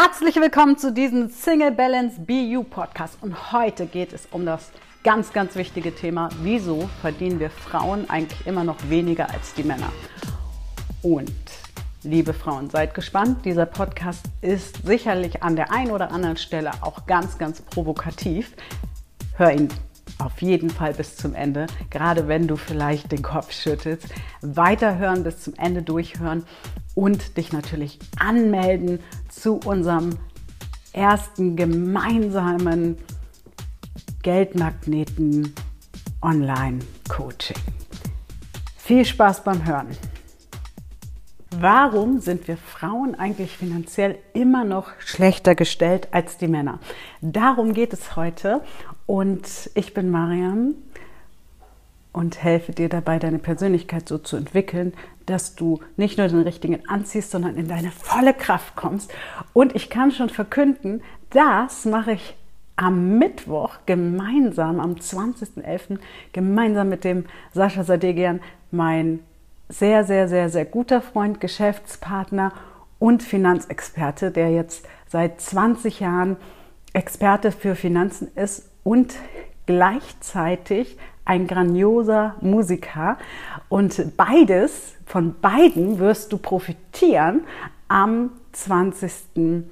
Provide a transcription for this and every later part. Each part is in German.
Herzlich willkommen zu diesem Single Balance BU Podcast und heute geht es um das ganz, ganz wichtige Thema, wieso verdienen wir Frauen eigentlich immer noch weniger als die Männer? Und liebe Frauen, seid gespannt, dieser Podcast ist sicherlich an der einen oder anderen Stelle auch ganz, ganz provokativ. Hör ihn auf jeden Fall bis zum Ende, gerade wenn du vielleicht den Kopf schüttelst. Weiterhören, bis zum Ende durchhören und dich natürlich anmelden zu unserem ersten gemeinsamen Geldmagneten Online Coaching. Viel Spaß beim Hören. Warum sind wir Frauen eigentlich finanziell immer noch schlechter gestellt als die Männer? Darum geht es heute und ich bin Mariam und helfe dir dabei, deine Persönlichkeit so zu entwickeln, dass du nicht nur den richtigen anziehst, sondern in deine volle Kraft kommst. Und ich kann schon verkünden, das mache ich am Mittwoch gemeinsam, am 20.11., gemeinsam mit dem Sascha Sadegian, mein sehr, sehr, sehr, sehr guter Freund, Geschäftspartner und Finanzexperte, der jetzt seit 20 Jahren Experte für Finanzen ist und gleichzeitig ein grandioser Musiker. Und beides, von beiden wirst du profitieren am 20.11.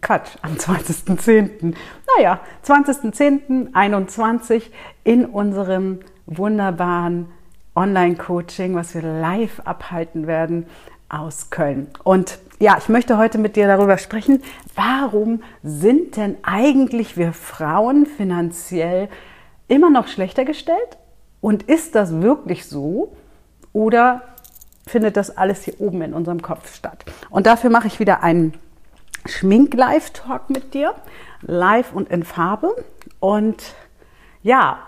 Quatsch, am 20.10. Naja, 20.10.21 in unserem wunderbaren Online-Coaching, was wir live abhalten werden aus Köln. Und ja, ich möchte heute mit dir darüber sprechen, warum sind denn eigentlich wir Frauen finanziell immer noch schlechter gestellt? Und ist das wirklich so? Oder findet das alles hier oben in unserem Kopf statt? Und dafür mache ich wieder einen Schmink-Live-Talk mit dir, live und in Farbe. Und ja,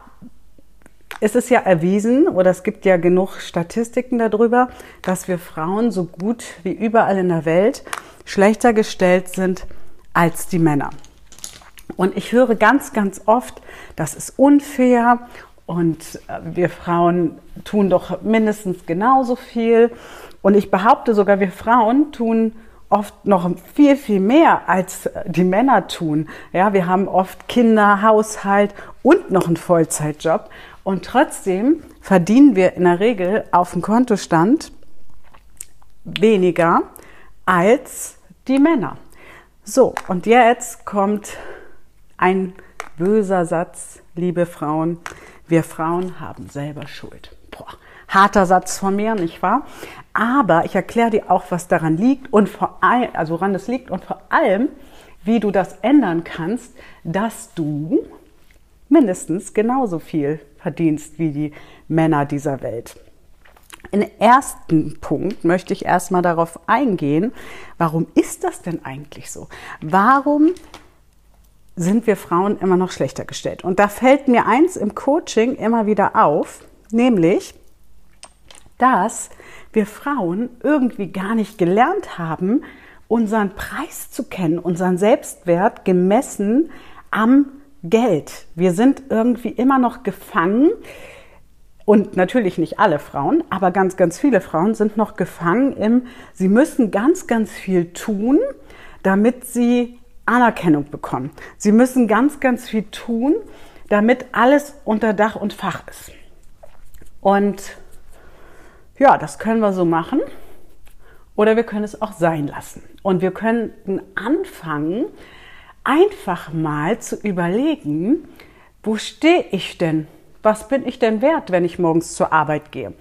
es ist ja erwiesen oder es gibt ja genug Statistiken darüber, dass wir Frauen so gut wie überall in der Welt schlechter gestellt sind als die Männer. Und ich höre ganz, ganz oft, das ist unfair und äh, wir Frauen tun doch mindestens genauso viel. Und ich behaupte sogar, wir Frauen tun oft noch viel, viel mehr als die Männer tun. Ja, wir haben oft Kinder, Haushalt und noch einen Vollzeitjob. Und trotzdem verdienen wir in der Regel auf dem Kontostand weniger als die Männer. So, und jetzt kommt ein böser Satz, liebe Frauen. Wir Frauen haben selber Schuld. Boah, harter Satz von mir, nicht wahr? Aber ich erkläre dir auch, was daran liegt und vor allem, also woran das liegt und vor allem, wie du das ändern kannst, dass du mindestens genauso viel verdienst wie die Männer dieser Welt. Im ersten Punkt möchte ich erstmal darauf eingehen, warum ist das denn eigentlich so? Warum sind wir Frauen immer noch schlechter gestellt? Und da fällt mir eins im Coaching immer wieder auf, nämlich, dass wir Frauen irgendwie gar nicht gelernt haben, unseren Preis zu kennen, unseren Selbstwert gemessen am Geld. Wir sind irgendwie immer noch gefangen. Und natürlich nicht alle Frauen, aber ganz, ganz viele Frauen sind noch gefangen im, sie müssen ganz, ganz viel tun, damit sie Anerkennung bekommen. Sie müssen ganz, ganz viel tun, damit alles unter Dach und Fach ist. Und ja, das können wir so machen oder wir können es auch sein lassen. Und wir könnten anfangen, einfach mal zu überlegen, wo stehe ich denn? Was bin ich denn wert, wenn ich morgens zur Arbeit gehe?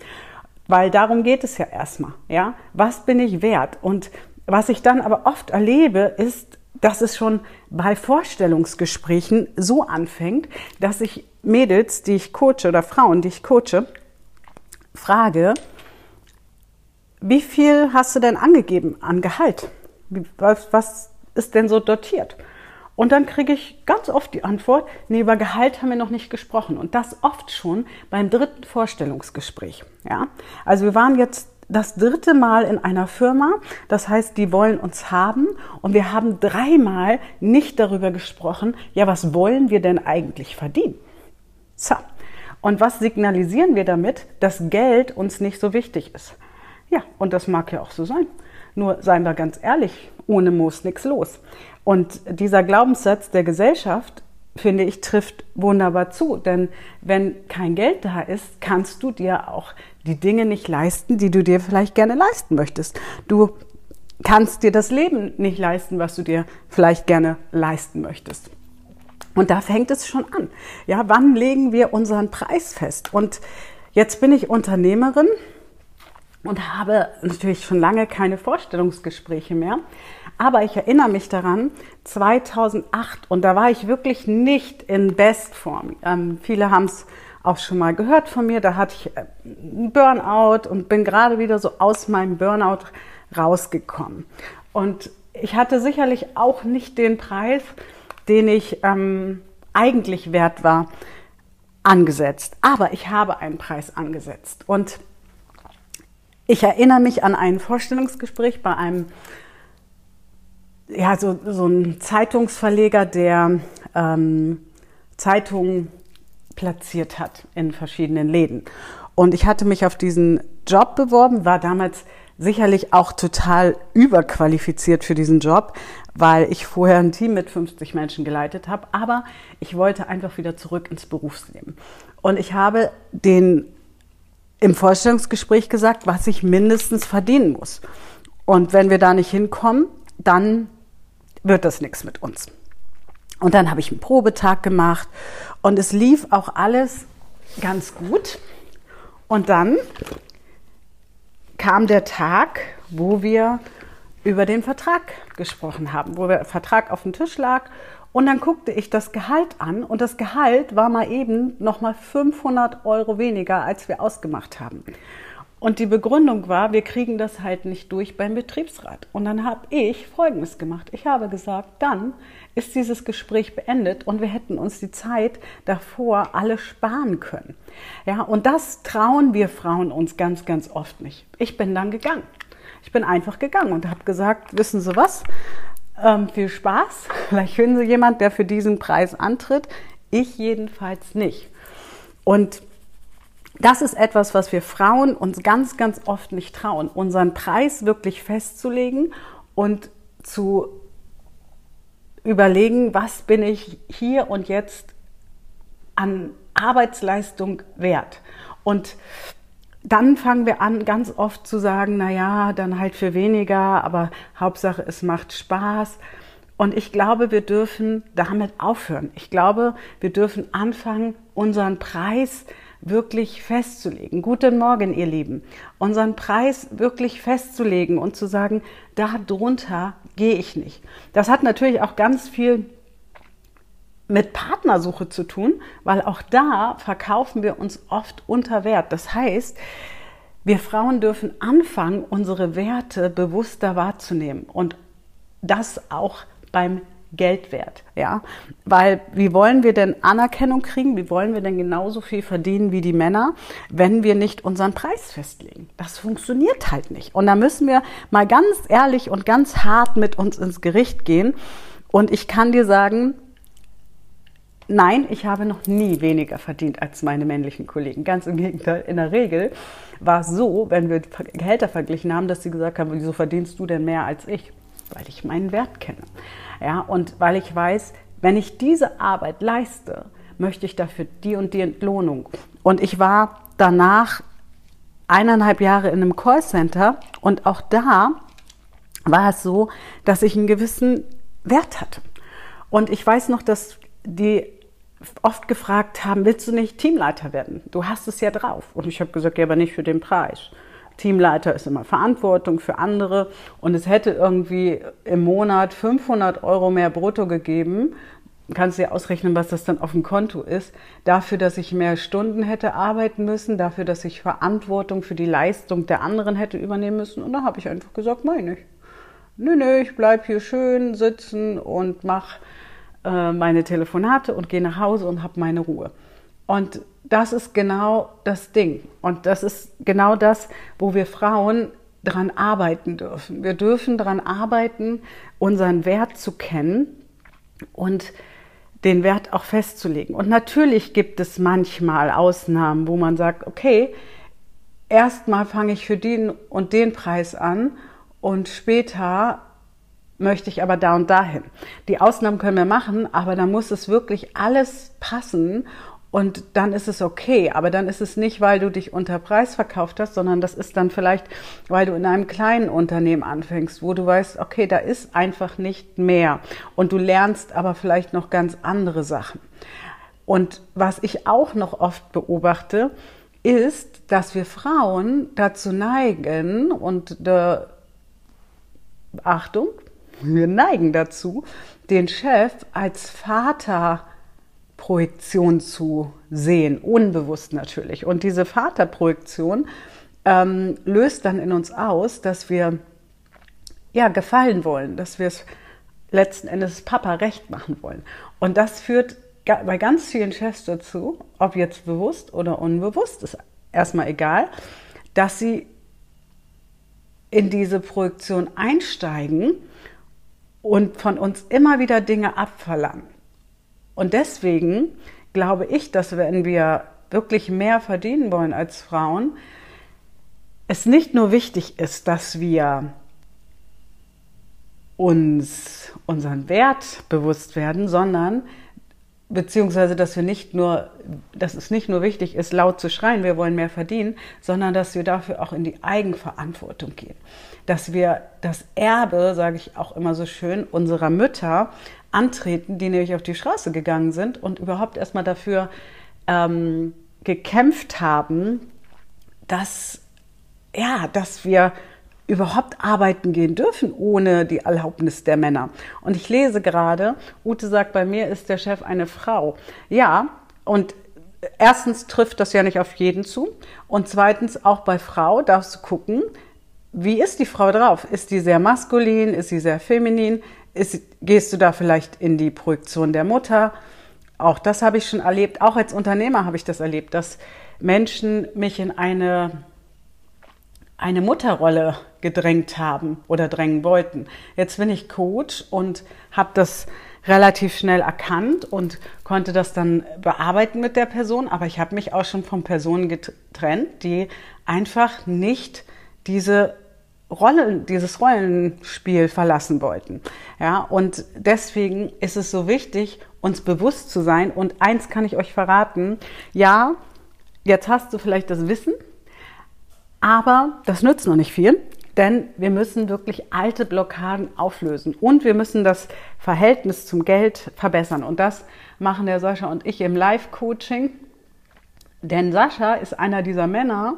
Weil darum geht es ja erstmal, ja? Was bin ich wert? Und was ich dann aber oft erlebe, ist, dass es schon bei Vorstellungsgesprächen so anfängt, dass ich Mädels, die ich coache oder Frauen, die ich coache, frage, wie viel hast du denn angegeben an Gehalt? Was, was ist denn so dotiert? Und dann kriege ich ganz oft die Antwort, nee, über Gehalt haben wir noch nicht gesprochen. Und das oft schon beim dritten Vorstellungsgespräch. Ja? Also wir waren jetzt das dritte Mal in einer Firma. Das heißt, die wollen uns haben. Und wir haben dreimal nicht darüber gesprochen, ja, was wollen wir denn eigentlich verdienen? So. Und was signalisieren wir damit? Dass Geld uns nicht so wichtig ist. Ja, und das mag ja auch so sein. Nur seien wir ganz ehrlich, ohne Moos nichts los. Und dieser Glaubenssatz der Gesellschaft, finde ich, trifft wunderbar zu. Denn wenn kein Geld da ist, kannst du dir auch die Dinge nicht leisten, die du dir vielleicht gerne leisten möchtest. Du kannst dir das Leben nicht leisten, was du dir vielleicht gerne leisten möchtest. Und da fängt es schon an. Ja, wann legen wir unseren Preis fest? Und jetzt bin ich Unternehmerin und habe natürlich schon lange keine Vorstellungsgespräche mehr. Aber ich erinnere mich daran, 2008, und da war ich wirklich nicht in Bestform. Ähm, viele haben es auch schon mal gehört von mir, da hatte ich äh, einen Burnout und bin gerade wieder so aus meinem Burnout rausgekommen. Und ich hatte sicherlich auch nicht den Preis, den ich ähm, eigentlich wert war, angesetzt. Aber ich habe einen Preis angesetzt. Und ich erinnere mich an ein Vorstellungsgespräch bei einem, ja, so, so ein Zeitungsverleger, der ähm, Zeitungen platziert hat in verschiedenen Läden. Und ich hatte mich auf diesen Job beworben, war damals sicherlich auch total überqualifiziert für diesen Job, weil ich vorher ein Team mit 50 Menschen geleitet habe. Aber ich wollte einfach wieder zurück ins Berufsleben. Und ich habe den im Vorstellungsgespräch gesagt, was ich mindestens verdienen muss. Und wenn wir da nicht hinkommen, dann wird das nichts mit uns. Und dann habe ich einen Probetag gemacht und es lief auch alles ganz gut. Und dann kam der Tag, wo wir über den Vertrag gesprochen haben, wo der Vertrag auf dem Tisch lag und dann guckte ich das Gehalt an und das Gehalt war mal eben noch mal 500 Euro weniger, als wir ausgemacht haben. Und die Begründung war, wir kriegen das halt nicht durch beim Betriebsrat. Und dann habe ich Folgendes gemacht. Ich habe gesagt, dann ist dieses Gespräch beendet und wir hätten uns die Zeit davor alle sparen können. Ja, und das trauen wir Frauen uns ganz, ganz oft nicht. Ich bin dann gegangen. Ich bin einfach gegangen und habe gesagt, wissen Sie was? Ähm, viel Spaß. Vielleicht finden Sie jemand, der für diesen Preis antritt. Ich jedenfalls nicht. Und das ist etwas, was wir Frauen uns ganz, ganz oft nicht trauen, unseren Preis wirklich festzulegen und zu überlegen, was bin ich hier und jetzt an Arbeitsleistung wert. Und dann fangen wir an, ganz oft zu sagen, na ja, dann halt für weniger, aber Hauptsache es macht Spaß. Und ich glaube, wir dürfen damit aufhören. Ich glaube, wir dürfen anfangen, unseren Preis wirklich festzulegen. Guten Morgen, ihr Lieben. Unseren Preis wirklich festzulegen und zu sagen, da drunter gehe ich nicht. Das hat natürlich auch ganz viel mit Partnersuche zu tun, weil auch da verkaufen wir uns oft unter Wert. Das heißt, wir Frauen dürfen anfangen, unsere Werte bewusster wahrzunehmen und das auch beim Geldwert, ja, weil wie wollen wir denn Anerkennung kriegen? Wie wollen wir denn genauso viel verdienen wie die Männer, wenn wir nicht unseren Preis festlegen? Das funktioniert halt nicht. Und da müssen wir mal ganz ehrlich und ganz hart mit uns ins Gericht gehen. Und ich kann dir sagen, Nein, ich habe noch nie weniger verdient als meine männlichen Kollegen. Ganz im Gegenteil. In der Regel war es so, wenn wir Gehälter verglichen haben, dass sie gesagt haben, wieso verdienst du denn mehr als ich? Weil ich meinen Wert kenne. Ja, und weil ich weiß, wenn ich diese Arbeit leiste, möchte ich dafür die und die Entlohnung. Und ich war danach eineinhalb Jahre in einem Callcenter und auch da war es so, dass ich einen gewissen Wert hatte. Und ich weiß noch, dass die oft gefragt haben, willst du nicht Teamleiter werden? Du hast es ja drauf. Und ich habe gesagt, ja, aber nicht für den Preis. Teamleiter ist immer Verantwortung für andere und es hätte irgendwie im Monat 500 Euro mehr brutto gegeben. Kannst du dir ausrechnen, was das dann auf dem Konto ist. Dafür, dass ich mehr Stunden hätte arbeiten müssen, dafür, dass ich Verantwortung für die Leistung der anderen hätte übernehmen müssen. Und da habe ich einfach gesagt, meine ich. Nö, nö, ich bleib hier schön sitzen und mach äh, meine Telefonate und gehe nach Hause und habe meine Ruhe. Und das ist genau das Ding. Und das ist genau das, wo wir Frauen dran arbeiten dürfen. Wir dürfen dran arbeiten, unseren Wert zu kennen und den Wert auch festzulegen. Und natürlich gibt es manchmal Ausnahmen, wo man sagt, okay, erstmal fange ich für den und den Preis an und später möchte ich aber da und dahin. Die Ausnahmen können wir machen, aber da muss es wirklich alles passen und dann ist es okay. Aber dann ist es nicht, weil du dich unter Preis verkauft hast, sondern das ist dann vielleicht, weil du in einem kleinen Unternehmen anfängst, wo du weißt, okay, da ist einfach nicht mehr. Und du lernst aber vielleicht noch ganz andere Sachen. Und was ich auch noch oft beobachte, ist, dass wir Frauen dazu neigen und der Achtung, wir neigen dazu, den Chef als Vaterprojektion zu sehen, unbewusst natürlich. Und diese Vaterprojektion ähm, löst dann in uns aus, dass wir ja gefallen wollen, dass wir es letzten Endes Papa recht machen wollen. Und das führt bei ganz vielen Chefs dazu, ob jetzt bewusst oder unbewusst, ist erstmal egal, dass sie in diese Projektion einsteigen und von uns immer wieder Dinge abverlangen. Und deswegen glaube ich, dass wenn wir wirklich mehr verdienen wollen als Frauen, es nicht nur wichtig ist, dass wir uns unseren Wert bewusst werden, sondern beziehungsweise dass wir nicht nur, dass es nicht nur wichtig ist, laut zu schreien, wir wollen mehr verdienen, sondern dass wir dafür auch in die Eigenverantwortung gehen. Dass wir das Erbe, sage ich auch immer so schön, unserer Mütter antreten, die nämlich auf die Straße gegangen sind und überhaupt erstmal dafür ähm, gekämpft haben, dass ja, dass wir überhaupt arbeiten gehen dürfen ohne die Erlaubnis der Männer. Und ich lese gerade, Ute sagt, bei mir ist der Chef eine Frau. Ja, und erstens trifft das ja nicht auf jeden zu. Und zweitens, auch bei Frau darfst du gucken, wie ist die Frau drauf? Ist die sehr maskulin? Ist sie sehr feminin? Ist, gehst du da vielleicht in die Projektion der Mutter? Auch das habe ich schon erlebt. Auch als Unternehmer habe ich das erlebt, dass Menschen mich in eine eine Mutterrolle gedrängt haben oder drängen wollten. Jetzt bin ich Coach und habe das relativ schnell erkannt und konnte das dann bearbeiten mit der Person, aber ich habe mich auch schon von Personen getrennt, die einfach nicht diese Rolle, dieses Rollenspiel verlassen wollten. Ja, und deswegen ist es so wichtig, uns bewusst zu sein. Und eins kann ich euch verraten. Ja, jetzt hast du vielleicht das Wissen, aber das nützt noch nicht viel, denn wir müssen wirklich alte Blockaden auflösen und wir müssen das Verhältnis zum Geld verbessern. Und das machen der Sascha und ich im Live-Coaching. Denn Sascha ist einer dieser Männer,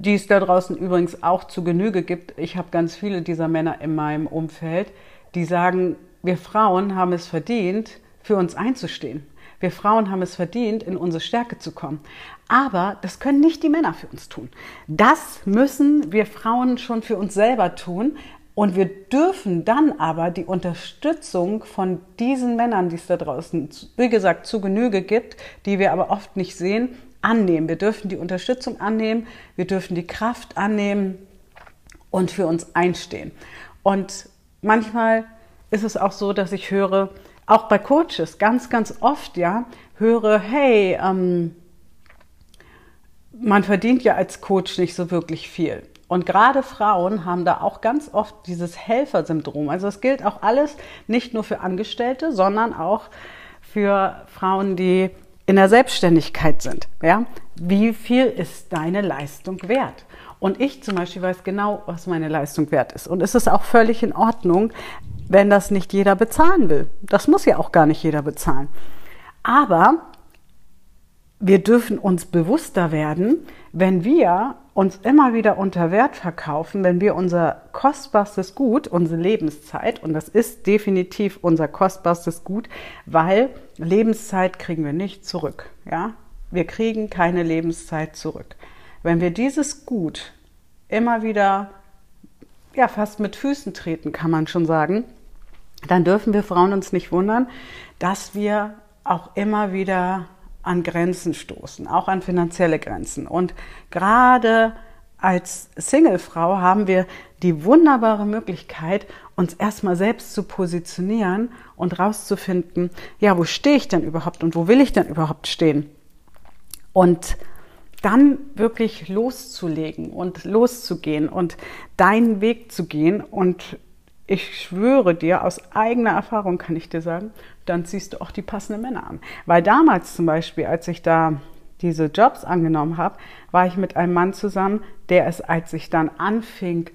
die es da draußen übrigens auch zu Genüge gibt. Ich habe ganz viele dieser Männer in meinem Umfeld, die sagen, wir Frauen haben es verdient, für uns einzustehen. Wir Frauen haben es verdient, in unsere Stärke zu kommen. Aber das können nicht die Männer für uns tun. Das müssen wir Frauen schon für uns selber tun. Und wir dürfen dann aber die Unterstützung von diesen Männern, die es da draußen, wie gesagt, zu Genüge gibt, die wir aber oft nicht sehen, annehmen. Wir dürfen die Unterstützung annehmen, wir dürfen die Kraft annehmen und für uns einstehen. Und manchmal ist es auch so, dass ich höre, auch bei Coaches ganz, ganz oft, ja, höre, hey, ähm, man verdient ja als Coach nicht so wirklich viel. Und gerade Frauen haben da auch ganz oft dieses Helfersyndrom. Also es gilt auch alles nicht nur für Angestellte, sondern auch für Frauen, die in der Selbstständigkeit sind. Ja? Wie viel ist deine Leistung wert? Und ich zum Beispiel weiß genau, was meine Leistung wert ist. Und es ist auch völlig in Ordnung, wenn das nicht jeder bezahlen will. Das muss ja auch gar nicht jeder bezahlen. Aber wir dürfen uns bewusster werden, wenn wir uns immer wieder unter Wert verkaufen, wenn wir unser kostbarstes Gut, unsere Lebenszeit, und das ist definitiv unser kostbarstes Gut, weil Lebenszeit kriegen wir nicht zurück. Ja? Wir kriegen keine Lebenszeit zurück. Wenn wir dieses Gut immer wieder, ja, fast mit Füßen treten, kann man schon sagen, dann dürfen wir Frauen uns nicht wundern, dass wir auch immer wieder an Grenzen stoßen, auch an finanzielle Grenzen. Und gerade als Singlefrau haben wir die wunderbare Möglichkeit, uns erstmal selbst zu positionieren und rauszufinden, ja, wo stehe ich denn überhaupt und wo will ich denn überhaupt stehen? Und dann wirklich loszulegen und loszugehen und deinen Weg zu gehen. Und ich schwöre dir, aus eigener Erfahrung kann ich dir sagen, dann ziehst du auch die passenden Männer an. Weil damals zum Beispiel, als ich da diese Jobs angenommen habe, war ich mit einem Mann zusammen, der es, als ich dann anfing,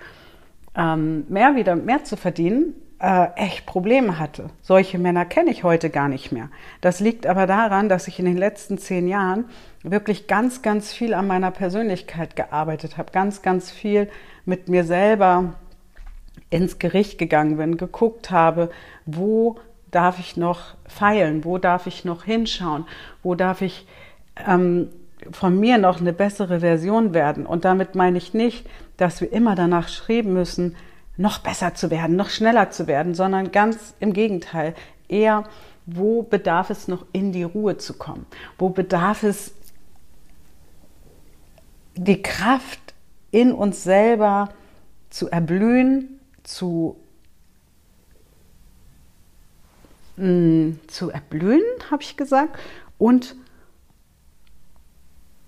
ähm, mehr wieder mehr zu verdienen, äh, echt Probleme hatte. Solche Männer kenne ich heute gar nicht mehr. Das liegt aber daran, dass ich in den letzten zehn Jahren wirklich ganz, ganz viel an meiner Persönlichkeit gearbeitet habe, ganz, ganz viel mit mir selber ins Gericht gegangen bin, geguckt habe, wo darf ich noch feilen, wo darf ich noch hinschauen, wo darf ich ähm, von mir noch eine bessere Version werden. Und damit meine ich nicht, dass wir immer danach schreiben müssen, noch besser zu werden, noch schneller zu werden, sondern ganz im Gegenteil, eher, wo bedarf es noch in die Ruhe zu kommen? Wo bedarf es die Kraft in uns selber zu erblühen, zu, mh, zu erblühen, habe ich gesagt, und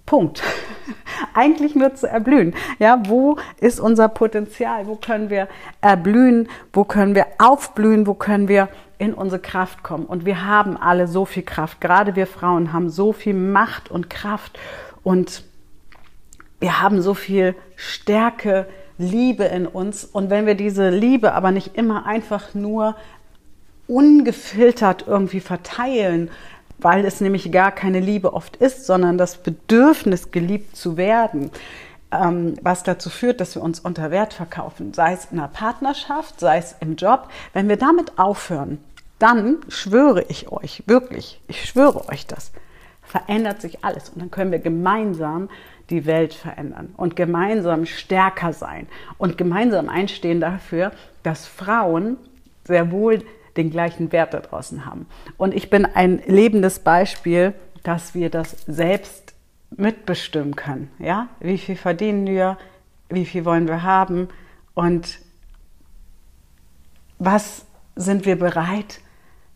Punkt. Eigentlich nur zu erblühen. Ja, wo ist unser Potenzial? Wo können wir erblühen? Wo können wir aufblühen? Wo können wir in unsere Kraft kommen? Und wir haben alle so viel Kraft. Gerade wir Frauen haben so viel Macht und Kraft und wir haben so viel Stärke, Liebe in uns. Und wenn wir diese Liebe aber nicht immer einfach nur ungefiltert irgendwie verteilen, weil es nämlich gar keine Liebe oft ist, sondern das Bedürfnis, geliebt zu werden, ähm, was dazu führt, dass wir uns unter Wert verkaufen, sei es in einer Partnerschaft, sei es im Job. Wenn wir damit aufhören, dann schwöre ich euch, wirklich, ich schwöre euch das, verändert sich alles und dann können wir gemeinsam die Welt verändern und gemeinsam stärker sein und gemeinsam einstehen dafür, dass Frauen sehr wohl den gleichen Wert da draußen haben. Und ich bin ein lebendes Beispiel, dass wir das selbst mitbestimmen können. Ja? Wie viel verdienen wir? Wie viel wollen wir haben? Und was sind wir bereit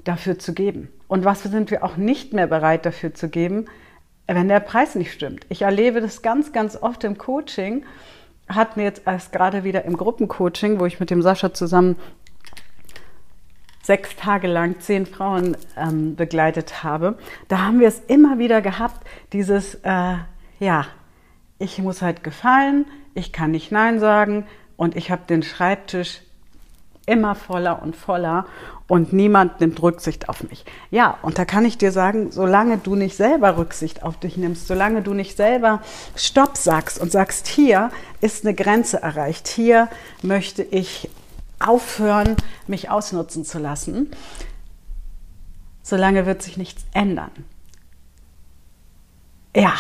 dafür zu geben? Und was sind wir auch nicht mehr bereit dafür zu geben, wenn der Preis nicht stimmt? Ich erlebe das ganz, ganz oft im Coaching. Hatten jetzt erst gerade wieder im Gruppencoaching, wo ich mit dem Sascha zusammen sechs Tage lang zehn Frauen ähm, begleitet habe, da haben wir es immer wieder gehabt, dieses, äh, ja, ich muss halt gefallen, ich kann nicht Nein sagen und ich habe den Schreibtisch immer voller und voller und niemand nimmt Rücksicht auf mich. Ja, und da kann ich dir sagen, solange du nicht selber Rücksicht auf dich nimmst, solange du nicht selber Stopp sagst und sagst, hier ist eine Grenze erreicht, hier möchte ich aufhören, mich ausnutzen zu lassen, solange wird sich nichts ändern. Ja,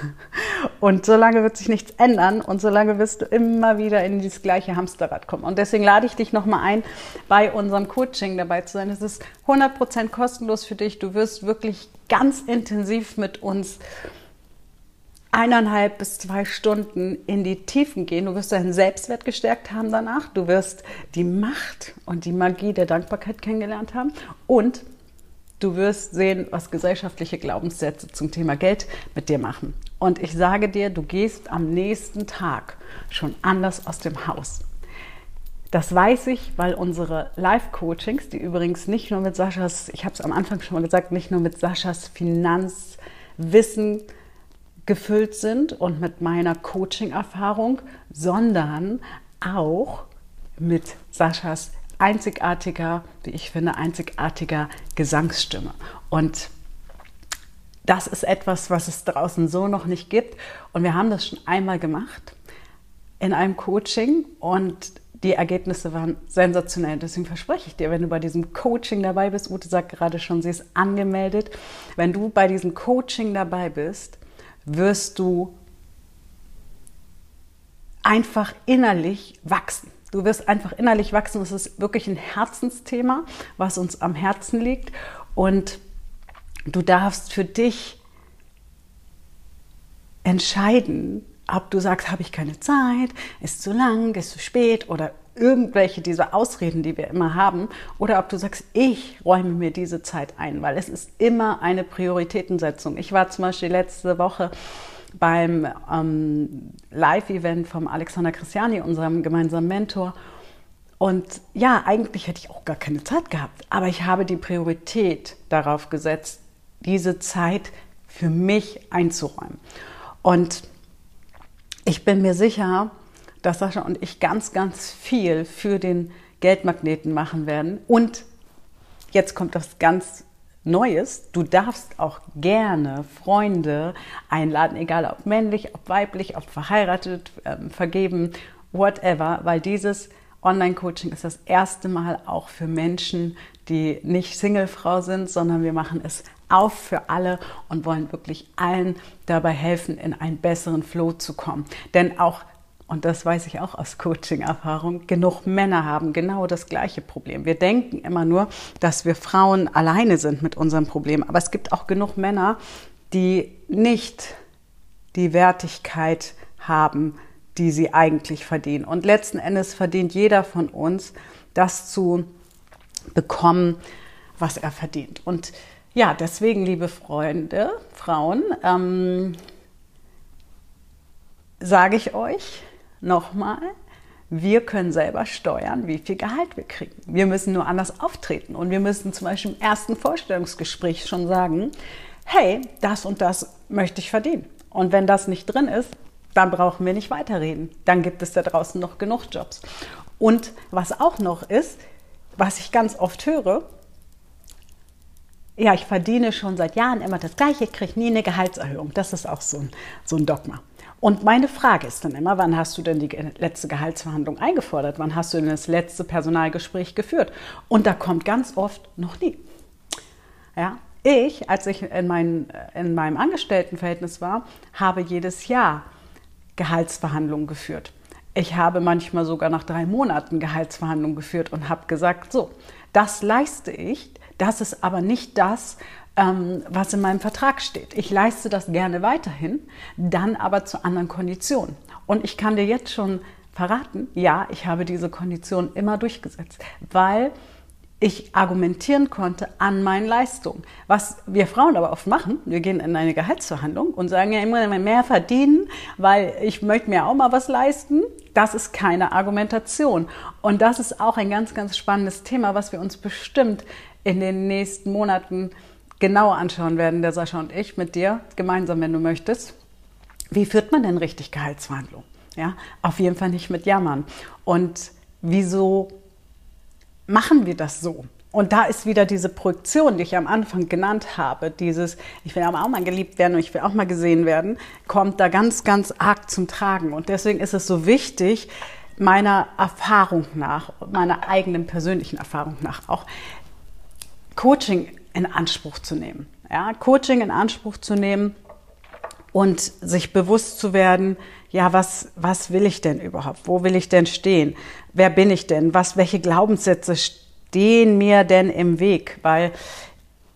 und solange wird sich nichts ändern und solange wirst du immer wieder in dieses gleiche Hamsterrad kommen. Und deswegen lade ich dich nochmal ein, bei unserem Coaching dabei zu sein. Es ist 100% kostenlos für dich. Du wirst wirklich ganz intensiv mit uns eineinhalb bis zwei Stunden in die Tiefen gehen. Du wirst deinen Selbstwert gestärkt haben danach. Du wirst die Macht und die Magie der Dankbarkeit kennengelernt haben. Und du wirst sehen, was gesellschaftliche Glaubenssätze zum Thema Geld mit dir machen. Und ich sage dir, du gehst am nächsten Tag schon anders aus dem Haus. Das weiß ich, weil unsere Live-Coachings, die übrigens nicht nur mit Saschas, ich habe es am Anfang schon mal gesagt, nicht nur mit Saschas Finanzwissen gefüllt sind und mit meiner Coaching-Erfahrung, sondern auch mit Saschas einzigartiger, wie ich finde, einzigartiger Gesangsstimme. Und das ist etwas, was es draußen so noch nicht gibt. Und wir haben das schon einmal gemacht in einem Coaching und die Ergebnisse waren sensationell. Deswegen verspreche ich dir, wenn du bei diesem Coaching dabei bist, Ute sagt gerade schon, sie ist angemeldet, wenn du bei diesem Coaching dabei bist, wirst du einfach innerlich wachsen. Du wirst einfach innerlich wachsen. Das ist wirklich ein Herzensthema, was uns am Herzen liegt. Und du darfst für dich entscheiden, ob du sagst, habe ich keine Zeit, ist zu lang, ist zu spät oder irgendwelche dieser Ausreden, die wir immer haben, oder ob du sagst, ich räume mir diese Zeit ein, weil es ist immer eine Prioritätensetzung. Ich war zum Beispiel letzte Woche beim ähm, Live-Event vom Alexander Christiani, unserem gemeinsamen Mentor. Und ja, eigentlich hätte ich auch gar keine Zeit gehabt, aber ich habe die Priorität darauf gesetzt, diese Zeit für mich einzuräumen. Und ich bin mir sicher, dass Sascha und ich ganz, ganz viel für den Geldmagneten machen werden. Und jetzt kommt das ganz Neues. Du darfst auch gerne Freunde einladen, egal ob männlich, ob weiblich, ob verheiratet, ähm, vergeben, whatever, weil dieses Online-Coaching ist das erste Mal auch für Menschen, die nicht Singlefrau sind, sondern wir machen es auf für alle und wollen wirklich allen dabei helfen, in einen besseren Flow zu kommen. Denn auch und das weiß ich auch aus Coaching-Erfahrung, genug Männer haben genau das gleiche Problem. Wir denken immer nur, dass wir Frauen alleine sind mit unserem Problem, aber es gibt auch genug Männer, die nicht die Wertigkeit haben, die sie eigentlich verdienen. Und letzten Endes verdient jeder von uns, das zu bekommen, was er verdient. Und ja, deswegen, liebe Freunde, Frauen, ähm, sage ich euch, nochmal, wir können selber steuern, wie viel Gehalt wir kriegen. Wir müssen nur anders auftreten und wir müssen zum Beispiel im ersten Vorstellungsgespräch schon sagen, hey, das und das möchte ich verdienen. Und wenn das nicht drin ist, dann brauchen wir nicht weiterreden. Dann gibt es da draußen noch genug Jobs. Und was auch noch ist, was ich ganz oft höre, ja, ich verdiene schon seit Jahren immer das Gleiche, kriege nie eine Gehaltserhöhung. Das ist auch so ein, so ein Dogma. Und meine Frage ist dann immer, wann hast du denn die letzte Gehaltsverhandlung eingefordert? Wann hast du denn das letzte Personalgespräch geführt? Und da kommt ganz oft noch nie. Ja, ich, als ich in, mein, in meinem Angestelltenverhältnis war, habe jedes Jahr Gehaltsverhandlungen geführt. Ich habe manchmal sogar nach drei Monaten Gehaltsverhandlungen geführt und habe gesagt, so, das leiste ich, das ist aber nicht das, ähm, was in meinem Vertrag steht. Ich leiste das gerne weiterhin, dann aber zu anderen Konditionen. Und ich kann dir jetzt schon verraten, ja, ich habe diese Konditionen immer durchgesetzt, weil ich argumentieren konnte an meinen Leistungen. Was wir Frauen aber oft machen, wir gehen in eine Gehaltsverhandlung und sagen ja immer mehr verdienen, weil ich möchte mir auch mal was leisten. Das ist keine Argumentation. Und das ist auch ein ganz, ganz spannendes Thema, was wir uns bestimmt in den nächsten Monaten genauer anschauen werden, der Sascha und ich mit dir gemeinsam, wenn du möchtest. Wie führt man denn richtig Gehaltsverhandlungen? Ja, auf jeden Fall nicht mit Jammern. Und wieso machen wir das so? Und da ist wieder diese Projektion, die ich am Anfang genannt habe, dieses, ich will aber auch mal geliebt werden und ich will auch mal gesehen werden, kommt da ganz, ganz arg zum Tragen. Und deswegen ist es so wichtig, meiner Erfahrung nach, meiner eigenen persönlichen Erfahrung nach, auch Coaching in Anspruch zu nehmen. Ja, Coaching in Anspruch zu nehmen und sich bewusst zu werden, ja, was, was will ich denn überhaupt? Wo will ich denn stehen? Wer bin ich denn? Was, welche Glaubenssätze stehen mir denn im Weg? Weil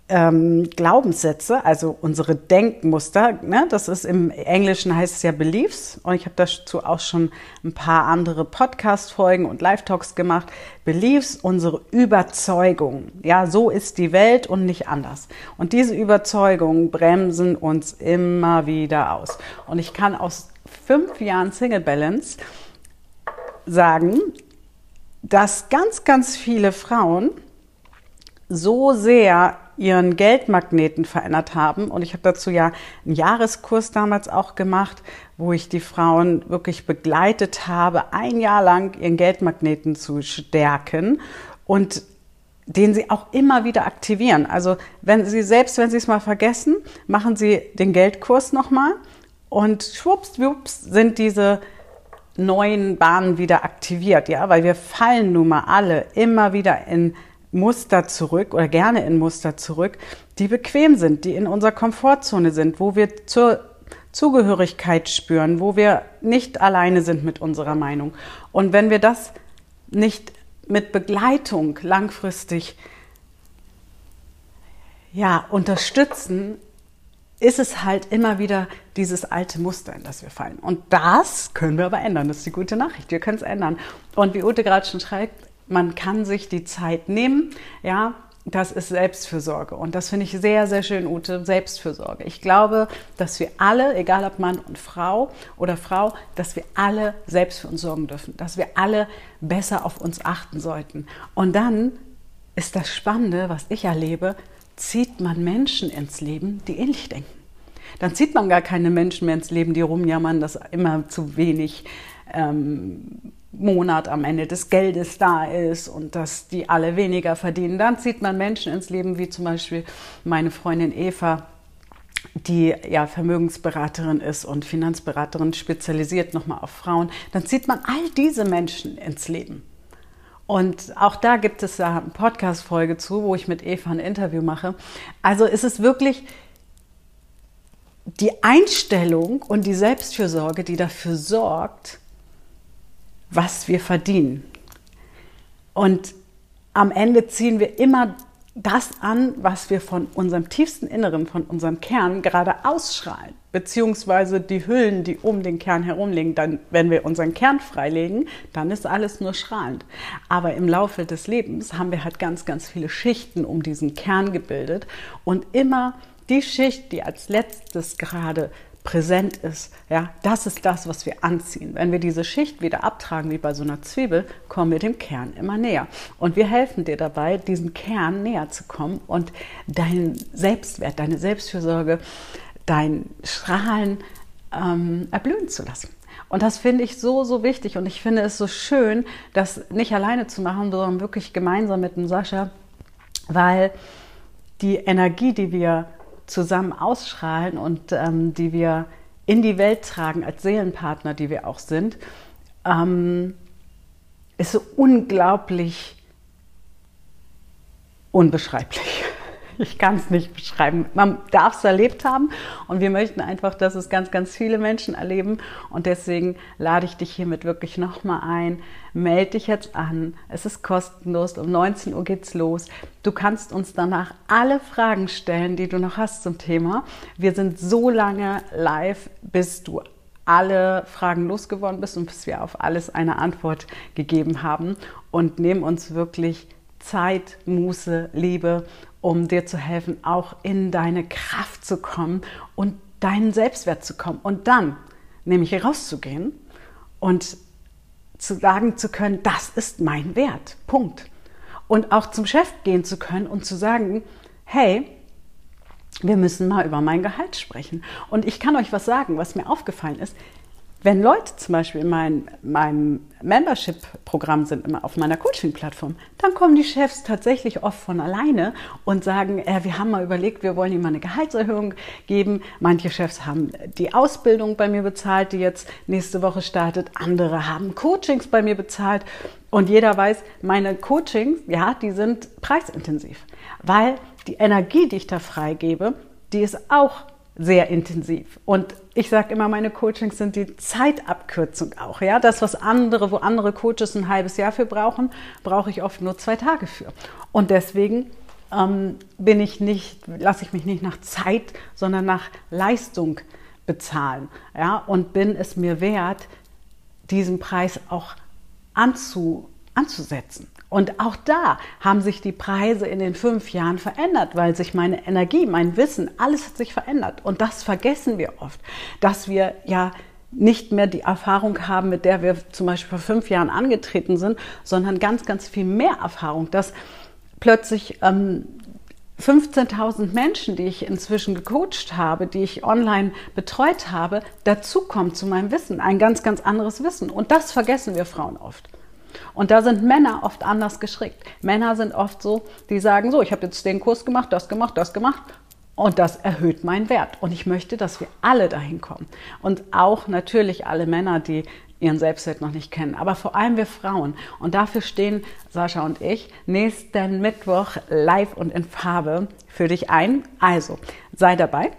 ähm, Glaubenssätze, also unsere Denkmuster, ne, das ist im Englischen heißt es ja Beliefs und ich habe dazu auch schon ein paar andere Podcast-Folgen und Live-Talks gemacht. Beliefs, unsere Überzeugung. Ja, so ist die Welt und nicht anders. Und diese Überzeugungen bremsen uns immer wieder aus. Und ich kann aus fünf Jahren Single Balance sagen, dass ganz, ganz viele Frauen so sehr ihren Geldmagneten verändert haben. Und ich habe dazu ja einen Jahreskurs damals auch gemacht, wo ich die Frauen wirklich begleitet habe, ein Jahr lang ihren Geldmagneten zu stärken und den sie auch immer wieder aktivieren. Also wenn sie selbst, wenn sie es mal vergessen, machen sie den Geldkurs nochmal und schwupps, sind diese neuen Bahnen wieder aktiviert, ja, weil wir fallen nun mal alle immer wieder in Muster zurück oder gerne in Muster zurück, die bequem sind, die in unserer Komfortzone sind, wo wir zur Zugehörigkeit spüren, wo wir nicht alleine sind mit unserer Meinung. Und wenn wir das nicht mit Begleitung langfristig ja, unterstützen, ist es halt immer wieder dieses alte Muster, in das wir fallen. Und das können wir aber ändern. Das ist die gute Nachricht. Wir können es ändern. Und wie Ute gerade schon schreibt, man kann sich die Zeit nehmen, ja, das ist Selbstfürsorge. Und das finde ich sehr, sehr schön, Ute, Selbstfürsorge. Ich glaube, dass wir alle, egal ob Mann und Frau oder Frau, dass wir alle selbst für uns sorgen dürfen, dass wir alle besser auf uns achten sollten. Und dann ist das Spannende, was ich erlebe, zieht man Menschen ins Leben, die ähnlich denken. Dann zieht man gar keine Menschen mehr ins Leben, die rumjammern, dass immer zu wenig ähm, Monat am Ende des Geldes da ist und dass die alle weniger verdienen. Dann zieht man Menschen ins Leben, wie zum Beispiel meine Freundin Eva, die ja Vermögensberaterin ist und Finanzberaterin spezialisiert nochmal auf Frauen. Dann zieht man all diese Menschen ins Leben. Und auch da gibt es ja eine Podcast-Folge zu, wo ich mit Eva ein Interview mache. Also ist es wirklich die Einstellung und die Selbstfürsorge, die dafür sorgt, was wir verdienen. Und am Ende ziehen wir immer das an, was wir von unserem tiefsten Inneren, von unserem Kern gerade ausschreien, beziehungsweise die Hüllen, die um den Kern herum liegen. Dann, wenn wir unseren Kern freilegen, dann ist alles nur strahlend. Aber im Laufe des Lebens haben wir halt ganz, ganz viele Schichten um diesen Kern gebildet und immer die Schicht, die als letztes gerade präsent ist, ja, das ist das, was wir anziehen. Wenn wir diese Schicht wieder abtragen, wie bei so einer Zwiebel, kommen wir dem Kern immer näher. Und wir helfen dir dabei, diesen Kern näher zu kommen und deinen Selbstwert, deine Selbstfürsorge, dein Strahlen ähm, erblühen zu lassen. Und das finde ich so, so wichtig. Und ich finde es so schön, das nicht alleine zu machen, sondern wirklich gemeinsam mit dem Sascha, weil die Energie, die wir zusammen ausstrahlen und ähm, die wir in die Welt tragen als Seelenpartner, die wir auch sind, ähm, ist so unglaublich unbeschreiblich. Ich kann es nicht beschreiben. Man darf es erlebt haben und wir möchten einfach, dass es ganz, ganz viele Menschen erleben. Und deswegen lade ich dich hiermit wirklich nochmal ein. Meld dich jetzt an. Es ist kostenlos. Um 19 Uhr geht's los. Du kannst uns danach alle Fragen stellen, die du noch hast zum Thema. Wir sind so lange live, bis du alle Fragen losgeworden bist und bis wir auf alles eine Antwort gegeben haben und nehmen uns wirklich Zeit, Muße, Liebe um dir zu helfen, auch in deine Kraft zu kommen und deinen Selbstwert zu kommen. Und dann nämlich rauszugehen und zu sagen zu können, das ist mein Wert. Punkt. Und auch zum Chef gehen zu können und zu sagen, hey, wir müssen mal über mein Gehalt sprechen. Und ich kann euch was sagen, was mir aufgefallen ist. Wenn Leute zum Beispiel in mein, meinem Membership-Programm sind, immer auf meiner Coaching-Plattform, dann kommen die Chefs tatsächlich oft von alleine und sagen, äh, wir haben mal überlegt, wir wollen ihm mal eine Gehaltserhöhung geben. Manche Chefs haben die Ausbildung bei mir bezahlt, die jetzt nächste Woche startet. Andere haben Coachings bei mir bezahlt. Und jeder weiß, meine Coachings, ja, die sind preisintensiv, weil die Energie, die ich da freigebe, die ist auch sehr intensiv. Und ich sage immer, meine Coachings sind die Zeitabkürzung auch. Ja, das, was andere, wo andere Coaches ein halbes Jahr für brauchen, brauche ich oft nur zwei Tage für. Und deswegen ähm, bin ich nicht, lasse ich mich nicht nach Zeit, sondern nach Leistung bezahlen. Ja, und bin es mir wert, diesen Preis auch anzu, anzusetzen. Und auch da haben sich die Preise in den fünf Jahren verändert, weil sich meine Energie, mein Wissen, alles hat sich verändert. Und das vergessen wir oft, dass wir ja nicht mehr die Erfahrung haben, mit der wir zum Beispiel vor fünf Jahren angetreten sind, sondern ganz, ganz viel mehr Erfahrung, dass plötzlich ähm, 15.000 Menschen, die ich inzwischen gecoacht habe, die ich online betreut habe, dazukommen zu meinem Wissen, ein ganz, ganz anderes Wissen. Und das vergessen wir Frauen oft. Und da sind Männer oft anders geschickt. Männer sind oft so, die sagen so, ich habe jetzt den Kurs gemacht, das gemacht, das gemacht. Und das erhöht meinen Wert. Und ich möchte, dass wir alle dahin kommen. Und auch natürlich alle Männer, die ihren Selbstwert noch nicht kennen, aber vor allem wir Frauen. Und dafür stehen Sascha und ich nächsten Mittwoch live und in Farbe für dich ein. Also sei dabei.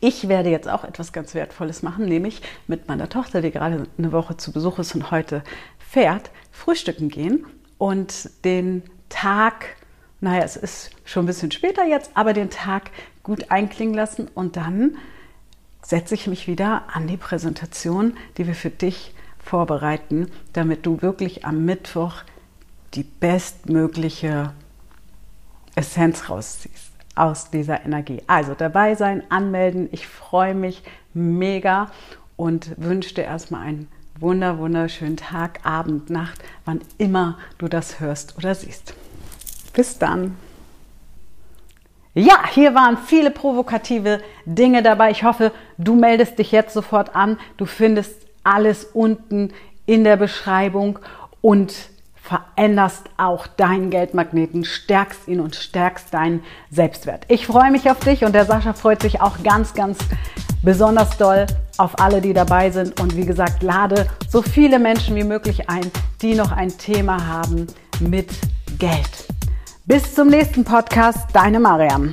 Ich werde jetzt auch etwas ganz Wertvolles machen, nämlich mit meiner Tochter, die gerade eine Woche zu Besuch ist und heute fährt, frühstücken gehen und den Tag, naja, es ist schon ein bisschen später jetzt, aber den Tag gut einklingen lassen und dann setze ich mich wieder an die Präsentation, die wir für dich vorbereiten, damit du wirklich am Mittwoch die bestmögliche Essenz rausziehst aus dieser Energie. Also dabei sein, anmelden. Ich freue mich mega und wünsche dir erstmal einen wunder, wunderschönen Tag, Abend, Nacht, wann immer du das hörst oder siehst. Bis dann. Ja, hier waren viele provokative Dinge dabei. Ich hoffe, du meldest dich jetzt sofort an. Du findest alles unten in der Beschreibung und veränderst auch deinen Geldmagneten, stärkst ihn und stärkst deinen Selbstwert. Ich freue mich auf dich und der Sascha freut sich auch ganz, ganz besonders doll auf alle, die dabei sind. Und wie gesagt, lade so viele Menschen wie möglich ein, die noch ein Thema haben mit Geld. Bis zum nächsten Podcast, deine Mariam.